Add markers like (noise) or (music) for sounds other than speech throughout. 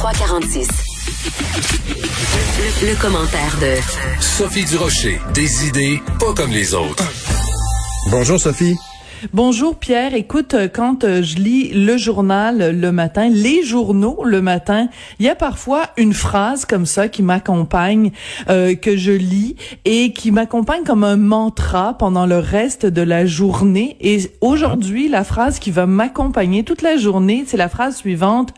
2346. Le, le commentaire de Sophie Durocher. Des idées pas comme les autres. Bonjour Sophie. Bonjour Pierre, écoute, euh, quand euh, je lis le journal le matin, les journaux le matin, il y a parfois une phrase comme ça qui m'accompagne, euh, que je lis et qui m'accompagne comme un mantra pendant le reste de la journée. Et aujourd'hui, la phrase qui va m'accompagner toute la journée, c'est la phrase suivante.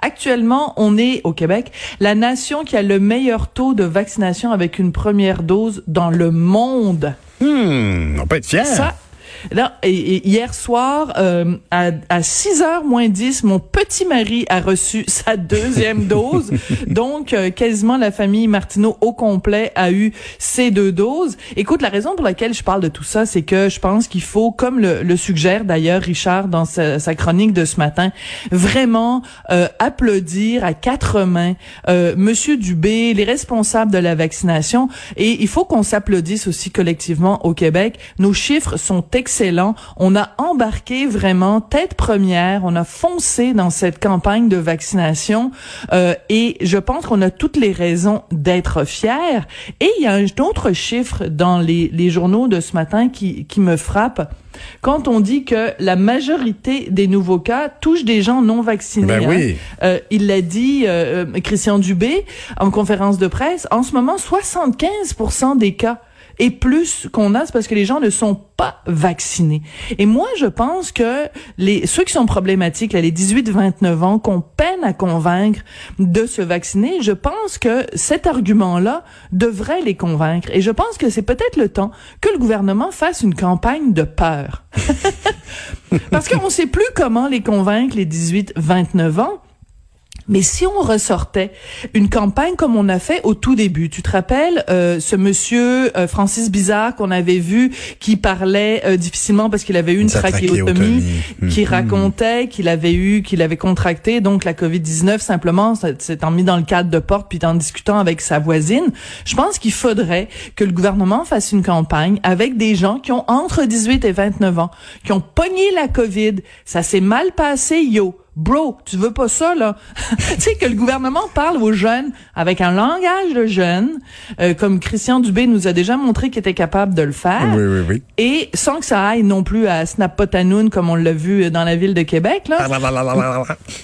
Actuellement, on est au Québec la nation qui a le meilleur taux de vaccination avec une première dose dans le monde. Hmm, on peut être fier. Ça, Là, et, et hier soir, euh, à, à 6h moins 10, mon petit mari a reçu (laughs) sa deuxième dose. Donc, euh, quasiment la famille Martineau au complet a eu ses deux doses. Écoute, la raison pour laquelle je parle de tout ça, c'est que je pense qu'il faut, comme le, le suggère d'ailleurs Richard dans sa, chronique de ce matin, vraiment euh, applaudir à quatre mains euh, Monsieur Dubé, les responsables de la vaccination. Et il faut qu'on s'applaudisse aussi collectivement au Québec. Nos chiffres sont excellent. On a embarqué vraiment tête première. On a foncé dans cette campagne de vaccination euh, et je pense qu'on a toutes les raisons d'être fiers. Et il y a un autre chiffre dans les, les journaux de ce matin qui, qui me frappe quand on dit que la majorité des nouveaux cas touchent des gens non vaccinés. Ben oui. hein. euh, il l'a dit euh, Christian Dubé en conférence de presse. En ce moment, 75% des cas et plus qu'on a, c'est parce que les gens ne sont pas vaccinés. Et moi, je pense que les ceux qui sont problématiques, là, les 18-29 ans, qu'on peine à convaincre de se vacciner, je pense que cet argument-là devrait les convaincre. Et je pense que c'est peut-être le temps que le gouvernement fasse une campagne de peur. (laughs) parce qu'on ne sait plus comment les convaincre, les 18-29 ans. Mais si on ressortait une campagne comme on a fait au tout début, tu te rappelles euh, ce monsieur euh, Francis Bizarre qu'on avait vu qui parlait euh, difficilement parce qu'il avait eu une trachéotomie, qui Mhm. racontait qu'il avait eu, qu'il avait contracté donc la Covid-19 simplement, s'étant mis dans le cadre de porte puis en discutant avec sa voisine. Je pense qu'il faudrait que le gouvernement fasse une campagne avec des gens qui ont entre 18 et 29 ans, qui ont pogné la Covid, ça s'est mal passé, yo. Bro, tu veux pas ça, là? (laughs) tu sais, que le gouvernement parle aux jeunes avec un langage de jeunes, euh, comme Christian Dubé nous a déjà montré qu'il était capable de le faire. Oui, oui, oui. Et sans que ça aille non plus à Snapotanoun, comme on l'a vu dans la ville de Québec, là.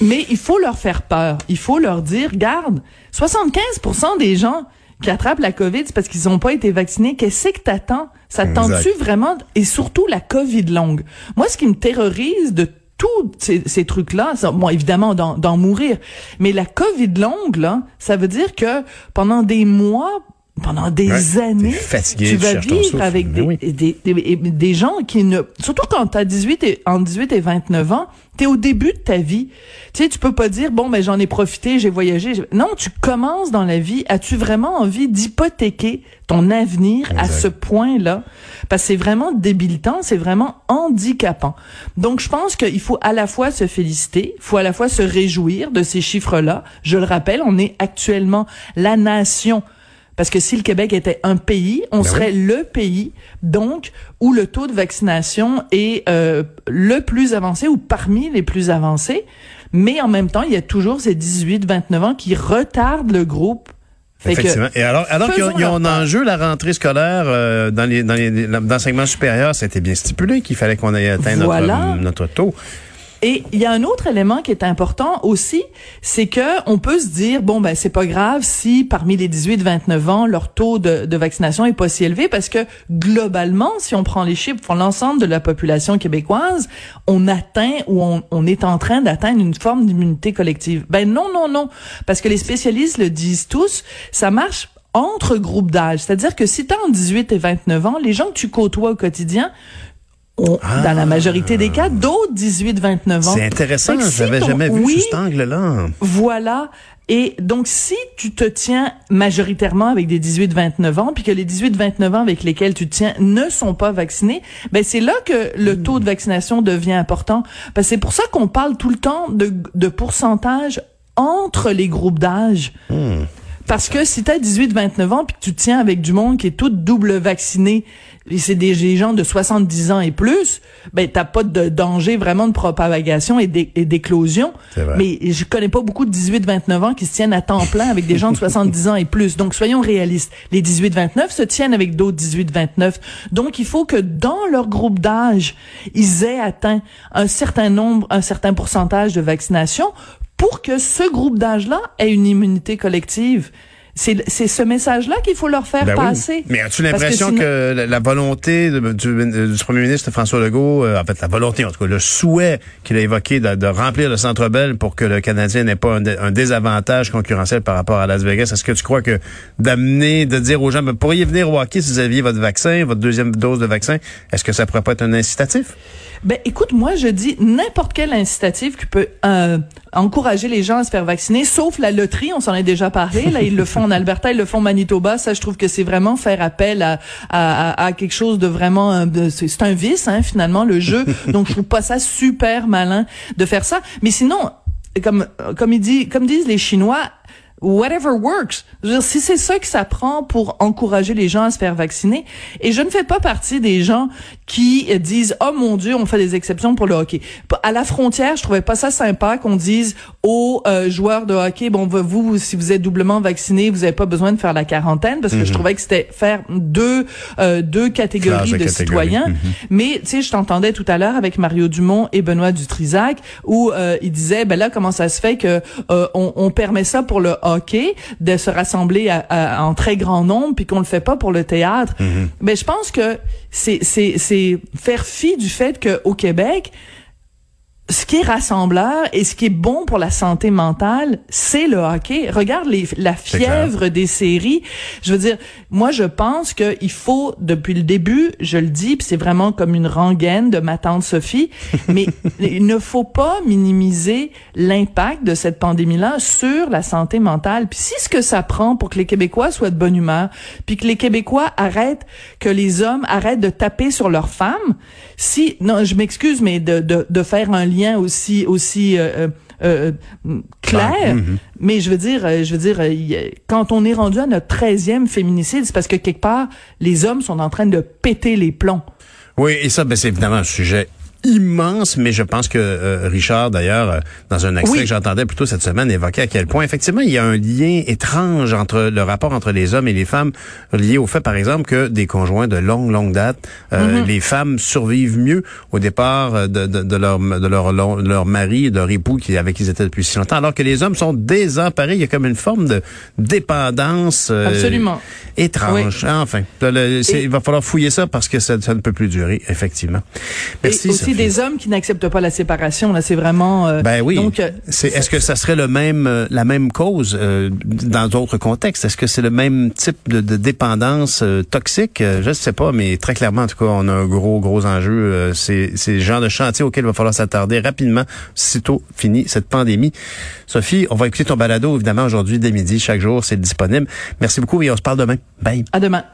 Mais il faut leur faire peur. Il faut leur dire, garde, 75% des gens qui attrapent la COVID, c'est parce qu'ils n'ont pas été vaccinés. Qu'est-ce que t'attends? Ça tente-tu vraiment? Et surtout la COVID longue. Moi, ce qui me terrorise de tous ces, ces trucs-là, bon, évidemment, d'en d'en mourir, mais la COVID longue, là, ça veut dire que pendant des mois, pendant des Ouais, années, fatigué, tu tu vas vivre avec des, oui. des, des, des gens qui ne... Surtout quand t'as 18 et, entre 18 et 29 ans, t'es au début de ta vie. Tu sais, tu peux pas dire, bon, ben j'en ai profité, j'ai voyagé. Non, tu commences dans la vie. As-tu vraiment envie d'hypothéquer ton avenir à ce point-là? Parce que c'est vraiment débilitant, c'est vraiment handicapant. Donc, je pense qu'il faut à la fois se féliciter, il faut à la fois se réjouir de ces chiffres-là. Je le rappelle, on est actuellement la nation parce que si le Québec était un pays, on Ben serait le pays, donc, où le taux de vaccination est euh, le plus avancé ou parmi les plus avancés. Mais en même temps, il y a toujours ces 18-29 ans qui retardent le groupe. Effectivement. Et alors, alors qu'il y a- faisons il y a leur un part. enjeu, la rentrée scolaire euh, dans les dans les l'enseignement supérieur, été bien stipulé qu'il fallait qu'on aille atteindre Voilà. notre, notre taux. Et il y a un autre élément qui est important aussi, c'est que on peut se dire bon ben c'est pas grave si parmi les 18-29 ans leur taux de, vaccination est pas si élevé parce que globalement si on prend les chiffres pour l'ensemble de la population québécoise, on atteint ou on, est en train d'atteindre une forme d'immunité collective. Ben non non non parce que les spécialistes le disent tous, ça marche entre groupes d'âge, c'est-à-dire que si tu as en 18 et 29 ans, les gens que tu côtoies au quotidien ont, dans la majorité des cas, d'autres 18-29 ans. C'est intéressant, je si n'avais jamais vu oui, sous cet angle-là. Voilà. Et donc, si tu te tiens majoritairement avec des 18-29 ans, puis que les 18-29 ans avec lesquels tu te tiens ne sont pas vaccinés, ben c'est là que le taux de vaccination devient important. Parce c'est pour ça qu'on parle tout le temps de, de pourcentage entre les groupes d'âge. Parce que si t'as 18-29 ans puis que tu tiens avec du monde qui est tout double vacciné, et c'est des, gens de 70 ans et plus, ben t'as pas de danger vraiment de propagation et d'éclosion. Mais je connais pas beaucoup de 18-29 ans qui se tiennent à temps plein avec des gens de 70 ans et plus. Donc soyons réalistes. Les 18-29 se tiennent avec d'autres 18-29. Donc il faut que dans leur groupe d'âge, ils aient atteint un certain nombre, un certain pourcentage de vaccination pour que ce groupe d'âge-là ait une immunité collective. C'est ce message-là qu'il faut leur faire ben passer. Mais as-tu l'impression que, la, volonté du, premier ministre François Legault, euh, en fait la volonté, en tout cas le souhait qu'il a évoqué de, remplir le Centre Bell pour que le Canadien n'ait pas un, désavantage concurrentiel par rapport à Las Vegas, est-ce que tu crois que d'amener, de dire aux gens, ben, pourriez venir au hockey si vous aviez votre vaccin, votre deuxième dose de vaccin, est-ce que ça pourrait pas être un incitatif? Ben, écoute, moi, je dis n'importe quel incitatif qui peut euh, encourager les gens à se faire vacciner, sauf la loterie, on s'en est déjà parlé. Là, ils le font en Alberta, ils le font Manitoba. Ça, je trouve que c'est vraiment faire appel à, à, à quelque chose de vraiment... Euh, c'est un vice, hein, finalement, le jeu. (laughs) Donc, je trouve pas ça super malin de faire ça. Mais sinon, comme comme il dit, comme disent les Chinois, whatever works. Je veux dire, si c'est ça que ça prend pour encourager les gens à se faire vacciner, et je ne fais pas partie des gens qui disent oh mon Dieu, on fait des exceptions pour le hockey. À la frontière, je trouvais pas ça sympa qu'on dise aux euh, joueurs de hockey bon vous si vous êtes doublement vacciné, vous avez pas besoin de faire la quarantaine parce que je mhm. trouvais que c'était faire deux euh, deux catégories de citoyens. Mhm. Mais tu sais, je t'entendais tout à l'heure avec Mario Dumont et Benoît Dutrisac où euh, ils disaient ben là comment ça se fait que on, on permet ça pour le hockey de se rassembler à, en très grand nombre puis qu'on le fait pas pour le théâtre. Mais mhm. ben, je pense que c'est c'est c'est faire fi du fait que au Québec ce qui est rassembleur et ce qui est bon pour la santé mentale, c'est le hockey. Regarde les, la fièvre des séries. Je veux dire, moi, je pense qu'il faut, depuis le début, je le dis, puis c'est vraiment comme une rengaine de ma tante Sophie, (laughs) mais il ne faut pas minimiser l'impact de cette pandémie-là sur la santé mentale. Puis si ce que ça prend pour que les Québécois soient de bonne humeur, puis que les Québécois arrêtent, que les hommes arrêtent de taper sur leurs femmes, si, non, je m'excuse, mais de, de, de faire un lien aussi aussi euh, euh, euh, clair. Mhm. Mais je veux dire, je veux dire, quand on est rendu à notre 13e féminicide, c'est parce que quelque part, les hommes sont en train de péter les plombs. Oui, et ça, ben, c'est évidemment un sujet immense, mais je pense que euh, Richard, d'ailleurs, euh, dans un extrait que j'entendais plus tôt cette semaine, évoquait à quel point, effectivement, il y a un lien étrange entre le rapport entre les hommes et les femmes, lié au fait, par exemple, que des conjoints de longue, longue date, euh, mm-hmm. les femmes survivent mieux au départ de, de, de leur de leur, leur mari, de leur époux qui, avec qui ils étaient depuis si longtemps, alors que les hommes sont désemparés. Il y a comme une forme de dépendance Absolument. étrange. Enfin, il va falloir fouiller ça parce que ça, ça ne peut plus durer, effectivement. Merci des hommes qui n'acceptent pas la séparation. Là, c'est vraiment. Euh, ben oui. Donc, euh, c'est, est-ce que ça serait le même, euh, la même cause dans d'autres contextes? Est-ce que c'est le même type de, de dépendance toxique? Je ne sais pas, mais très clairement, en tout cas, on a un gros, gros enjeu. c'est, c'est le genre de chantier auquel il va falloir s'attarder rapidement, sitôt fini cette pandémie. Sophie, on va écouter ton balado évidemment aujourd'hui dès midi, chaque jour, c'est disponible. Merci beaucoup et on se parle demain. Bye. À demain.